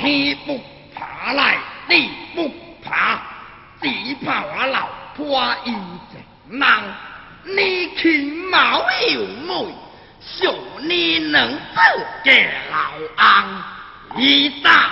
天不怕来地不怕只怕我老婆有贼忙你去毛有妹兄你能不给老安一大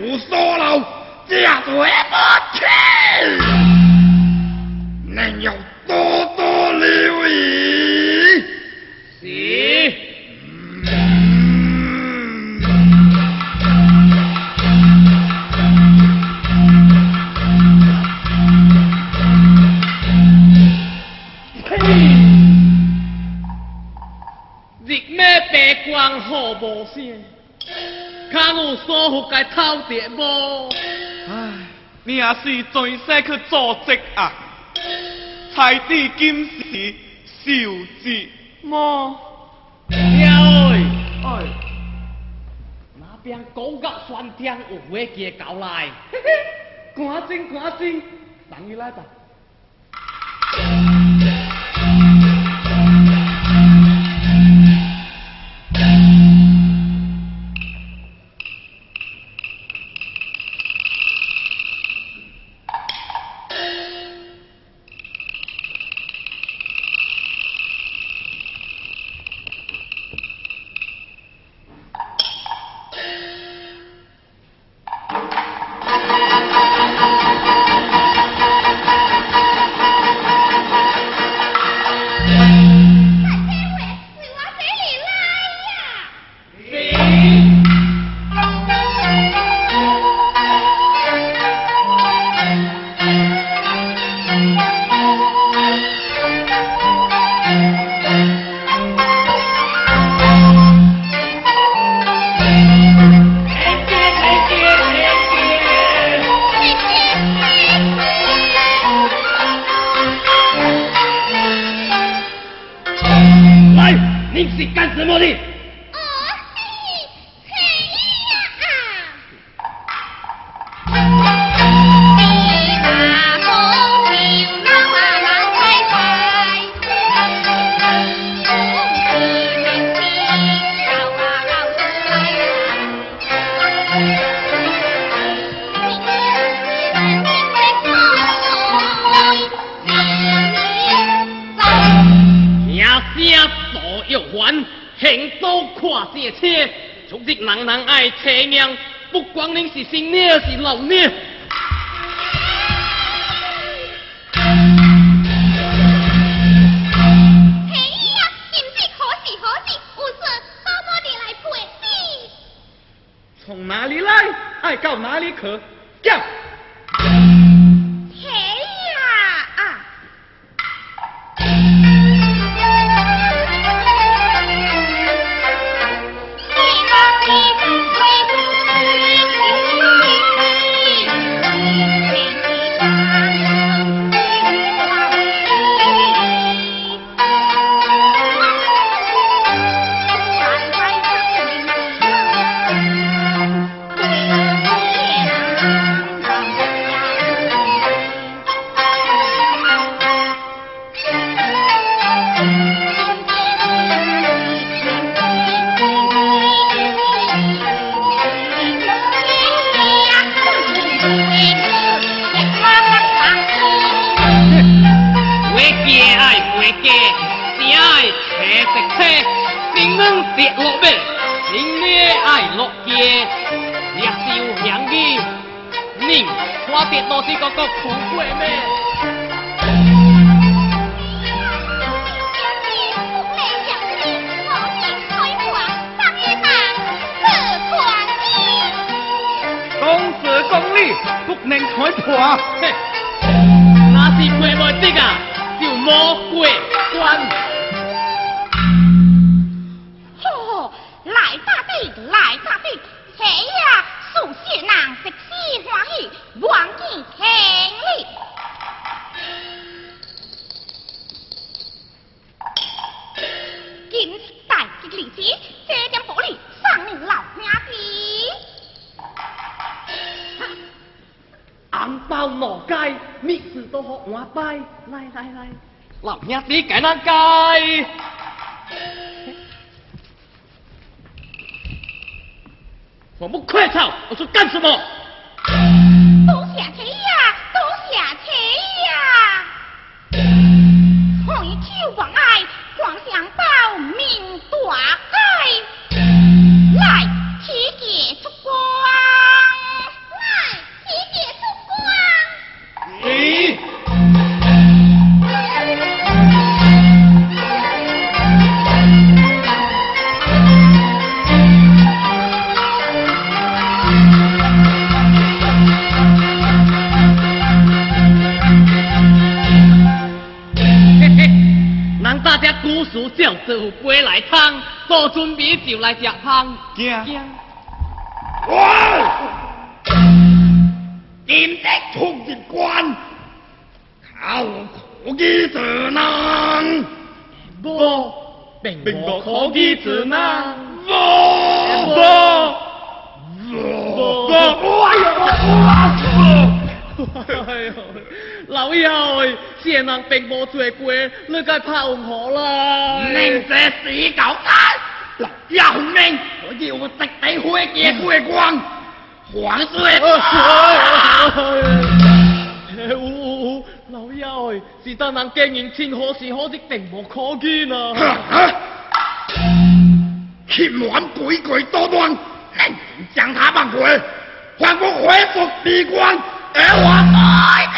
胡说佬，假嘴不去，您要多多留意。是。日咩白光好无声。敢有舒服，该偷蝶无？唉，你也是前世去做贼啊！才字今时受字么？哎哎，那边高级餐厅有飞机搞来，嘿嘿，赶紧赶紧，等你来吧。总这人人爱车牛，不管你是新捏，是老捏。哎呀，可是可是，多我哋来陪。从哪里来，爱到哪里去，走。别落命，今日爱落机，也是有香烟。你我别落说，个个富鬼命。不能开破，嘿，那是过不的啊，就莫过关。大吉利吉，这点宝力，上你老娘的。红包拿街，面子都好，我拜来来来，老娘弟给咱介，我不快走，我说干什么？古事上做有归来汤，做准备就来吃汤。惊！哇！点得通机关，考不，我不不不不不不不不不不不不老幺，此人并无罪过，你该拍红火了。令这死狗子，老休命，我要食再回见回光，还罪。老幺，是得人经营天河时，可的并无可见啊。秦王鬼鬼多端，人将他绑去，还我恢复闭关，还罪。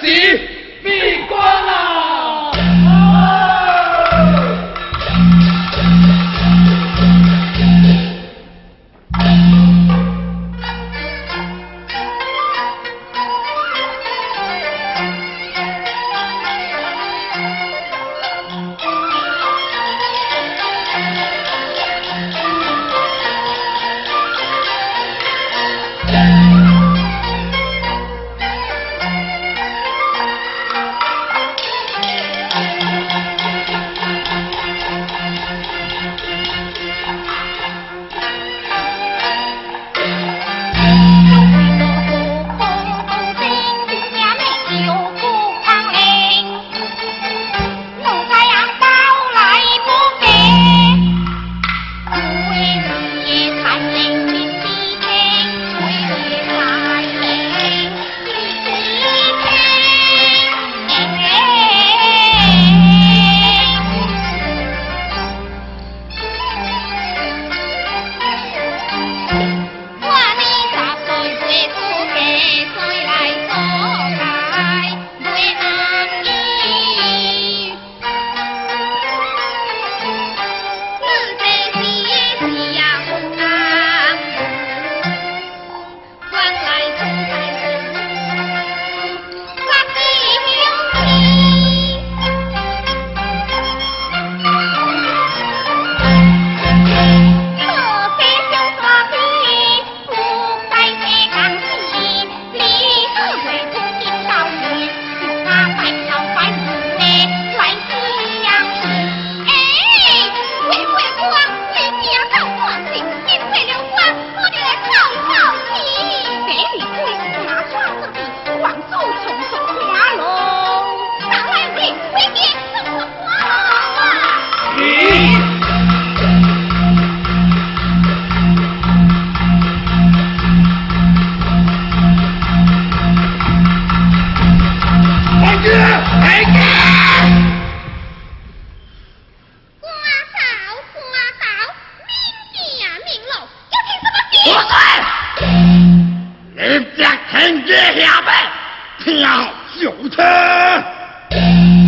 可惜，闭关了。有他。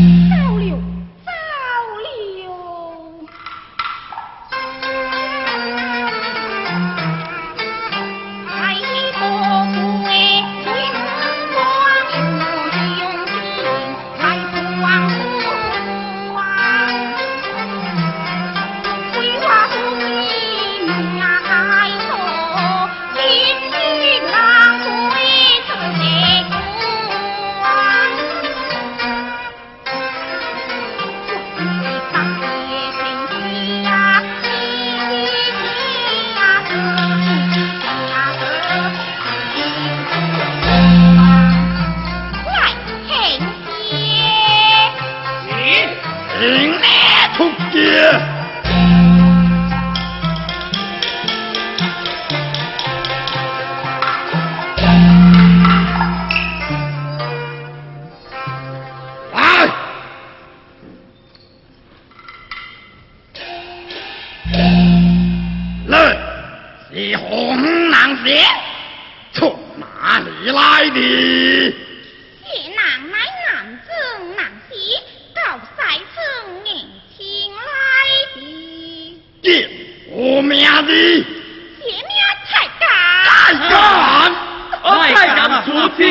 出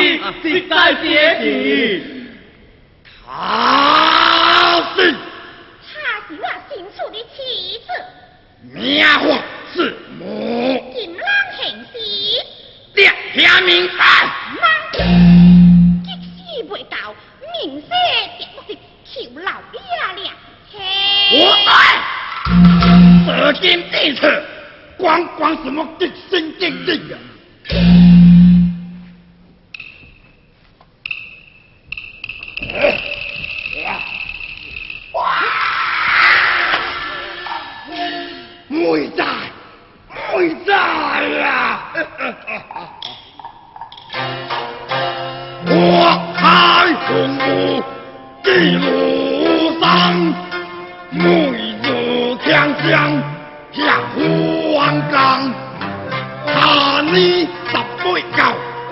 是在接你。他是，他是我新出的妻子。名花是母。金郎姓氏，爹姓名喊。即使未到，不是求老爷了。嘿，我爱，什金殿管管什么金殿去呀？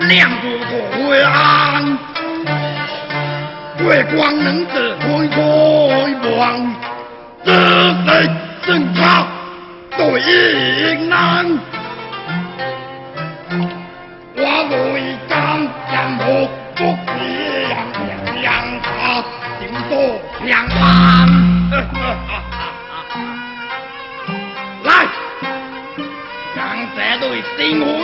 亮过黑安，月光能照开迷惘。正正教对应难，我为伊讲，我不喜人讲，多人烦。来，让这对新婚。